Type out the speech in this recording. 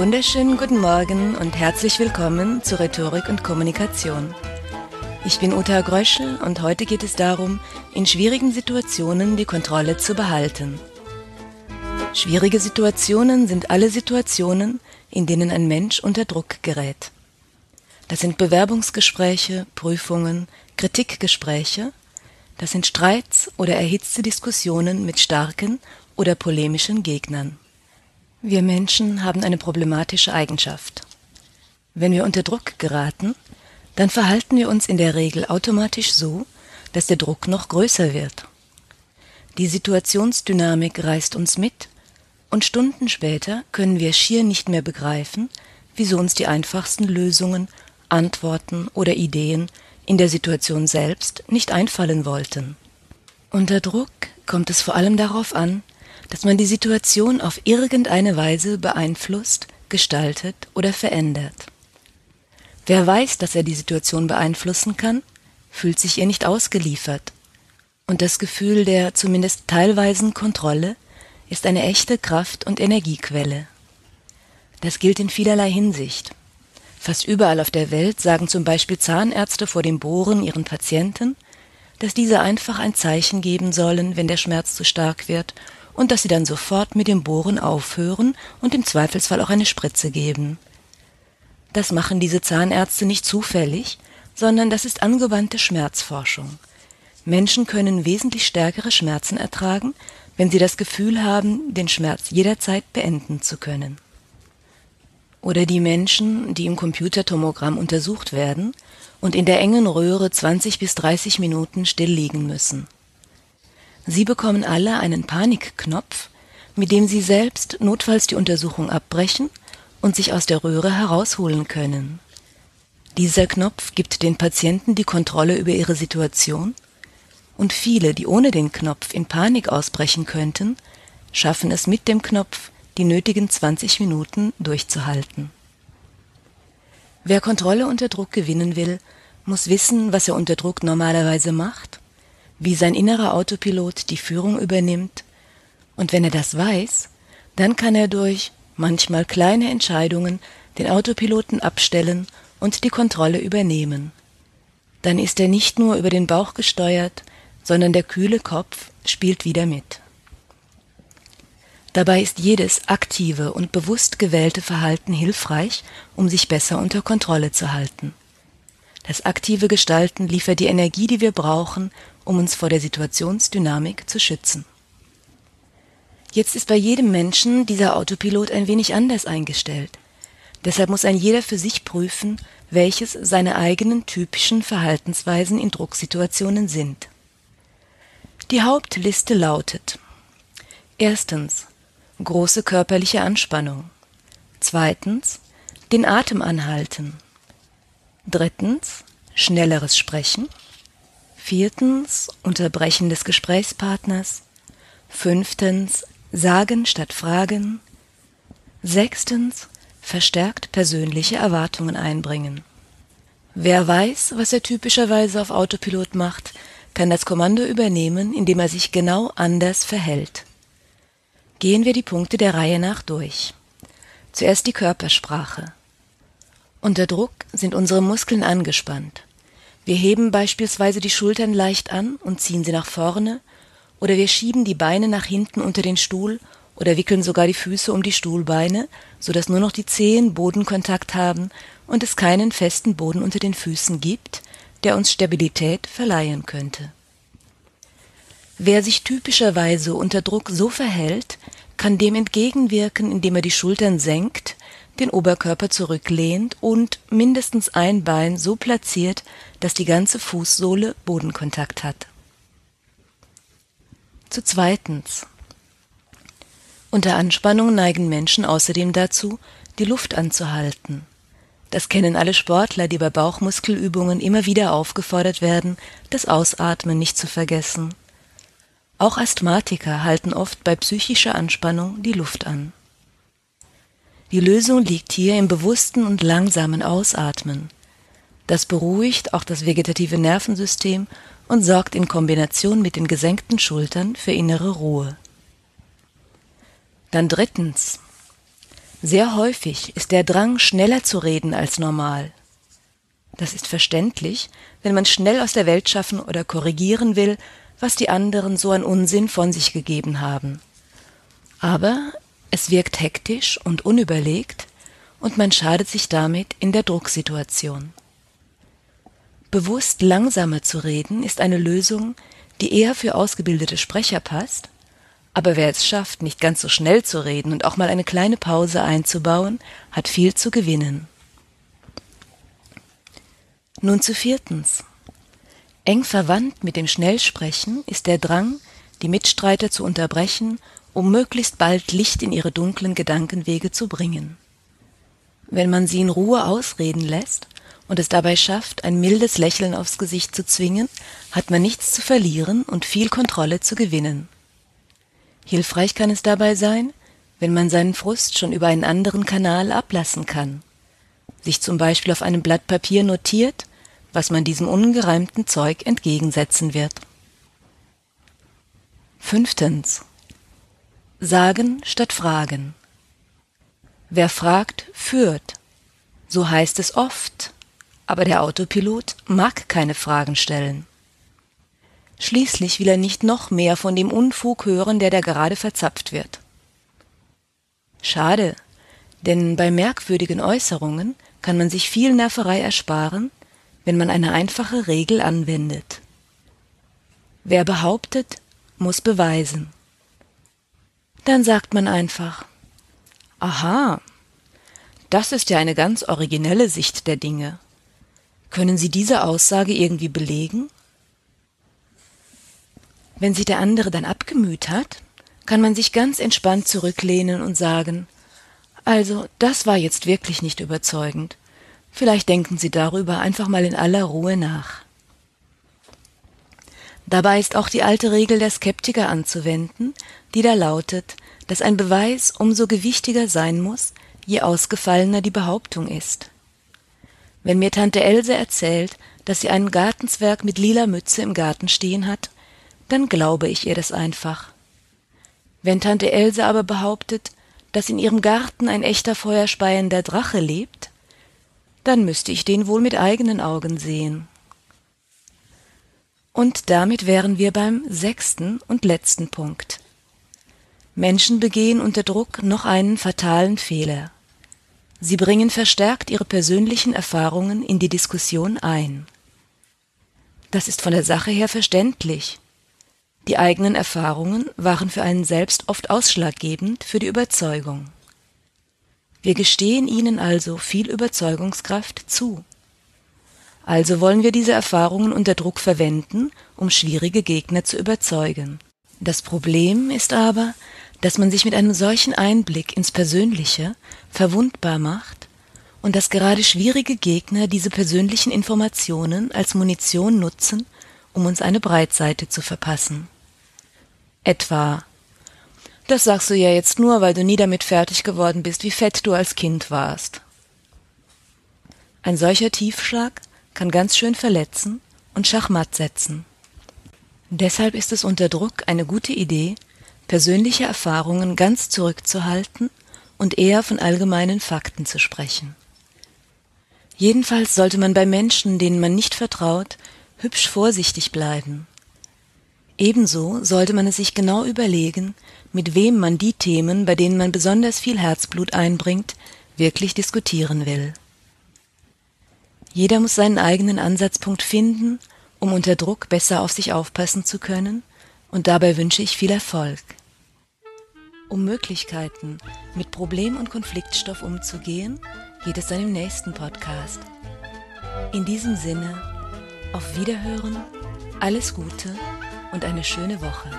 Wunderschönen guten Morgen und herzlich willkommen zu Rhetorik und Kommunikation. Ich bin Uta Gröschel und heute geht es darum, in schwierigen Situationen die Kontrolle zu behalten. Schwierige Situationen sind alle Situationen, in denen ein Mensch unter Druck gerät. Das sind Bewerbungsgespräche, Prüfungen, Kritikgespräche, das sind Streits oder erhitzte Diskussionen mit starken oder polemischen Gegnern. Wir Menschen haben eine problematische Eigenschaft. Wenn wir unter Druck geraten, dann verhalten wir uns in der Regel automatisch so, dass der Druck noch größer wird. Die Situationsdynamik reißt uns mit und Stunden später können wir schier nicht mehr begreifen, wieso uns die einfachsten Lösungen, Antworten oder Ideen in der Situation selbst nicht einfallen wollten. Unter Druck kommt es vor allem darauf an, dass man die Situation auf irgendeine Weise beeinflusst, gestaltet oder verändert. Wer weiß, dass er die Situation beeinflussen kann, fühlt sich ihr nicht ausgeliefert. Und das Gefühl der zumindest teilweisen Kontrolle ist eine echte Kraft- und Energiequelle. Das gilt in vielerlei Hinsicht. Fast überall auf der Welt sagen zum Beispiel Zahnärzte vor dem Bohren ihren Patienten, dass diese einfach ein Zeichen geben sollen, wenn der Schmerz zu stark wird und dass sie dann sofort mit dem Bohren aufhören und im Zweifelsfall auch eine Spritze geben. Das machen diese Zahnärzte nicht zufällig, sondern das ist angewandte Schmerzforschung. Menschen können wesentlich stärkere Schmerzen ertragen, wenn sie das Gefühl haben, den Schmerz jederzeit beenden zu können. Oder die Menschen, die im Computertomogramm untersucht werden und in der engen Röhre 20 bis 30 Minuten still liegen müssen. Sie bekommen alle einen Panikknopf, mit dem Sie selbst notfalls die Untersuchung abbrechen und sich aus der Röhre herausholen können. Dieser Knopf gibt den Patienten die Kontrolle über ihre Situation und viele, die ohne den Knopf in Panik ausbrechen könnten, schaffen es mit dem Knopf, die nötigen 20 Minuten durchzuhalten. Wer Kontrolle unter Druck gewinnen will, muss wissen, was er unter Druck normalerweise macht wie sein innerer Autopilot die Führung übernimmt, und wenn er das weiß, dann kann er durch manchmal kleine Entscheidungen den Autopiloten abstellen und die Kontrolle übernehmen. Dann ist er nicht nur über den Bauch gesteuert, sondern der kühle Kopf spielt wieder mit. Dabei ist jedes aktive und bewusst gewählte Verhalten hilfreich, um sich besser unter Kontrolle zu halten. Das aktive Gestalten liefert die Energie, die wir brauchen, um uns vor der Situationsdynamik zu schützen. Jetzt ist bei jedem Menschen dieser Autopilot ein wenig anders eingestellt. Deshalb muss ein jeder für sich prüfen, welches seine eigenen typischen Verhaltensweisen in Drucksituationen sind. Die Hauptliste lautet Erstens große körperliche Anspannung. Zweitens den Atem anhalten. Drittens schnelleres Sprechen. Viertens Unterbrechen des Gesprächspartners. Fünftens Sagen statt Fragen. Sechstens verstärkt persönliche Erwartungen einbringen. Wer weiß, was er typischerweise auf Autopilot macht, kann das Kommando übernehmen, indem er sich genau anders verhält. Gehen wir die Punkte der Reihe nach durch. Zuerst die Körpersprache. Unter Druck sind unsere Muskeln angespannt. Wir heben beispielsweise die Schultern leicht an und ziehen sie nach vorne, oder wir schieben die Beine nach hinten unter den Stuhl oder wickeln sogar die Füße um die Stuhlbeine, so dass nur noch die Zehen Bodenkontakt haben und es keinen festen Boden unter den Füßen gibt, der uns Stabilität verleihen könnte. Wer sich typischerweise unter Druck so verhält, kann dem entgegenwirken, indem er die Schultern senkt, den Oberkörper zurücklehnt und mindestens ein Bein so platziert, dass die ganze Fußsohle Bodenkontakt hat. Zu zweitens. Unter Anspannung neigen Menschen außerdem dazu, die Luft anzuhalten. Das kennen alle Sportler, die bei Bauchmuskelübungen immer wieder aufgefordert werden, das Ausatmen nicht zu vergessen. Auch Asthmatiker halten oft bei psychischer Anspannung die Luft an. Die Lösung liegt hier im bewussten und langsamen Ausatmen. Das beruhigt auch das vegetative Nervensystem und sorgt in Kombination mit den gesenkten Schultern für innere Ruhe. Dann drittens. Sehr häufig ist der Drang, schneller zu reden als normal. Das ist verständlich, wenn man schnell aus der Welt schaffen oder korrigieren will, was die anderen so an Unsinn von sich gegeben haben. Aber es wirkt hektisch und unüberlegt und man schadet sich damit in der Drucksituation. Bewusst langsamer zu reden ist eine Lösung, die eher für ausgebildete Sprecher passt, aber wer es schafft, nicht ganz so schnell zu reden und auch mal eine kleine Pause einzubauen, hat viel zu gewinnen. Nun zu viertens. Eng verwandt mit dem Schnellsprechen ist der Drang, die Mitstreiter zu unterbrechen, um möglichst bald Licht in ihre dunklen Gedankenwege zu bringen. Wenn man sie in Ruhe ausreden lässt und es dabei schafft, ein mildes Lächeln aufs Gesicht zu zwingen, hat man nichts zu verlieren und viel Kontrolle zu gewinnen. Hilfreich kann es dabei sein, wenn man seinen Frust schon über einen anderen Kanal ablassen kann, sich zum Beispiel auf einem Blatt Papier notiert, was man diesem ungereimten Zeug entgegensetzen wird. Fünftens. Sagen statt Fragen. Wer fragt, führt. So heißt es oft, aber der Autopilot mag keine Fragen stellen. Schließlich will er nicht noch mehr von dem Unfug hören, der da gerade verzapft wird. Schade, denn bei merkwürdigen Äußerungen kann man sich viel Nerverei ersparen, wenn man eine einfache Regel anwendet. Wer behauptet, muss beweisen. Dann sagt man einfach, aha, das ist ja eine ganz originelle Sicht der Dinge. Können Sie diese Aussage irgendwie belegen? Wenn sich der andere dann abgemüht hat, kann man sich ganz entspannt zurücklehnen und sagen, also, das war jetzt wirklich nicht überzeugend. Vielleicht denken Sie darüber einfach mal in aller Ruhe nach. Dabei ist auch die alte Regel der Skeptiker anzuwenden, die da lautet, dass ein Beweis umso gewichtiger sein muss, je ausgefallener die Behauptung ist. Wenn mir Tante Else erzählt, dass sie einen Gartenzwerg mit lila Mütze im Garten stehen hat, dann glaube ich ihr das einfach. Wenn Tante Else aber behauptet, dass in ihrem Garten ein echter feuerspeiender Drache lebt, dann müsste ich den wohl mit eigenen Augen sehen. Und damit wären wir beim sechsten und letzten Punkt. Menschen begehen unter Druck noch einen fatalen Fehler. Sie bringen verstärkt ihre persönlichen Erfahrungen in die Diskussion ein. Das ist von der Sache her verständlich. Die eigenen Erfahrungen waren für einen selbst oft ausschlaggebend für die Überzeugung. Wir gestehen ihnen also viel Überzeugungskraft zu. Also wollen wir diese Erfahrungen unter Druck verwenden, um schwierige Gegner zu überzeugen. Das Problem ist aber, dass man sich mit einem solchen Einblick ins Persönliche verwundbar macht und dass gerade schwierige Gegner diese persönlichen Informationen als Munition nutzen, um uns eine Breitseite zu verpassen. Etwa Das sagst du ja jetzt nur, weil du nie damit fertig geworden bist, wie fett du als Kind warst. Ein solcher Tiefschlag kann ganz schön verletzen und Schachmatt setzen. Deshalb ist es unter Druck eine gute Idee, persönliche Erfahrungen ganz zurückzuhalten und eher von allgemeinen Fakten zu sprechen. Jedenfalls sollte man bei Menschen, denen man nicht vertraut, hübsch vorsichtig bleiben. Ebenso sollte man es sich genau überlegen, mit wem man die Themen, bei denen man besonders viel Herzblut einbringt, wirklich diskutieren will. Jeder muss seinen eigenen Ansatzpunkt finden, um unter Druck besser auf sich aufpassen zu können, und dabei wünsche ich viel Erfolg. Um Möglichkeiten, mit Problem- und Konfliktstoff umzugehen, geht es dann im nächsten Podcast. In diesem Sinne, auf Wiederhören, alles Gute und eine schöne Woche.